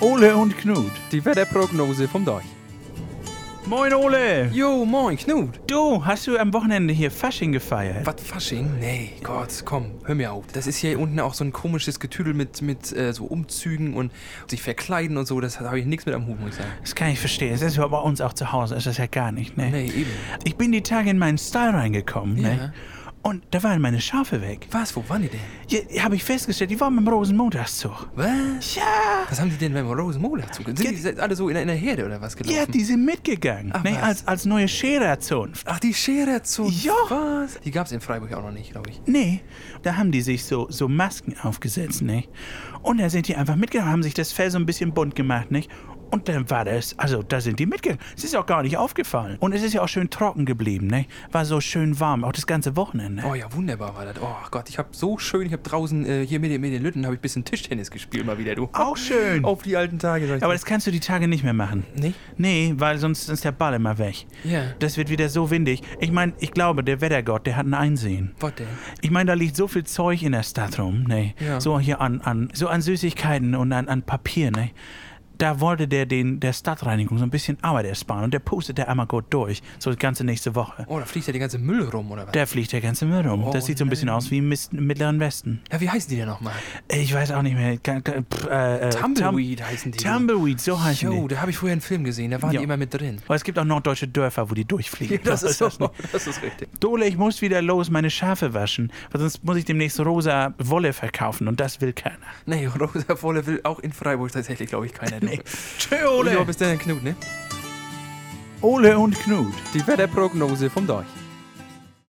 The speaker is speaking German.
Ole und Knut. Die Wetterprognose vom Deich. Moin Ole. Jo, moin, Knut. Du, hast du am Wochenende hier Fasching gefeiert? Was, Fasching? Nee, Gott, komm, hör mir auf. Das ist hier unten auch so ein komisches Getüdel mit, mit äh, so Umzügen und sich verkleiden und so. Das habe ich nichts mit am Hut, muss ich sagen. Das kann ich verstehen. Das ist ja bei uns auch zu Hause. ist das ja gar nicht, ne? Nee, eben. Ich bin die Tage in meinen Style reingekommen, ne? Und da waren meine Schafe weg. Was, wo waren die denn? Ja, habe ich festgestellt, die waren beim Rosenmontagszug. Was? Ja. Was haben die denn beim Rosenmontag zu? Sind Ja, die alle so in, in der Herde oder was gelaufen? Ja, die sind mitgegangen. Ach, ne? als, als neue Schererzunft. Ach, die Schererzunft. Ja. Was? Die gab's in Freiburg auch noch nicht, glaube ich. Nee, da haben die sich so, so Masken aufgesetzt, ne? Und da sind die einfach mitgegangen, haben sich das Fell so ein bisschen bunt gemacht, nicht? Und dann war das, also da sind die mitgegangen. Es ist auch gar nicht aufgefallen. Und es ist ja auch schön trocken geblieben, ne? War so schön warm, auch das ganze Wochenende. Oh ja, wunderbar war das. Oh Gott, ich habe so schön, ich habe draußen äh, hier mit, den- mit den Lütten habe ich ein bisschen Tischtennis gespielt mal wieder, du. Auch schön. Auf die alten Tage, sag ich Aber das kannst du die Tage nicht mehr machen. Nee? Nee, weil sonst ist der Ball immer weg. Ja. Das wird wieder so windig. Ich meine, ich glaube, der Wettergott, der hat ein Einsehen. Was denn? Ich meine, da liegt so viel Zeug in der Stadt rum, ne? Ja. So hier an, an, so an Süßigkeiten und an, an Papier, ne? Da wollte der den, der Stadtreinigung so ein bisschen Arbeit ersparen und der pustet der einmal gut durch, so die ganze nächste Woche. Oh, da fliegt ja die ganze Müll rum, oder was? Da fliegt der ganze Müll rum. Oh, das sieht so ein bisschen aus wie im Mittleren Westen. ja, wie heißen die denn nochmal? Ich weiß auch nicht mehr. Pff, äh, äh, Tumbleweed heißen die. Tum- Tumbleweed, so heißen Jo, die. da habe ich vorher einen Film gesehen, da waren Ja. die immer mit drin. Aber es gibt auch norddeutsche Dörfer, wo die durchfliegen. das ist so. Das ist richtig. Dole, ich muss wieder los meine Schafe waschen, weil sonst muss ich demnächst rosa Wolle verkaufen und das will keiner. Nee, Rosa Wolle will auch in Freiburg tatsächlich, glaube ich, keiner. Nee. Tschö, Ole. Ole. Ja, bis dann, Knut, ne? Ole und Knut. Die Wetterprognose vom Deich.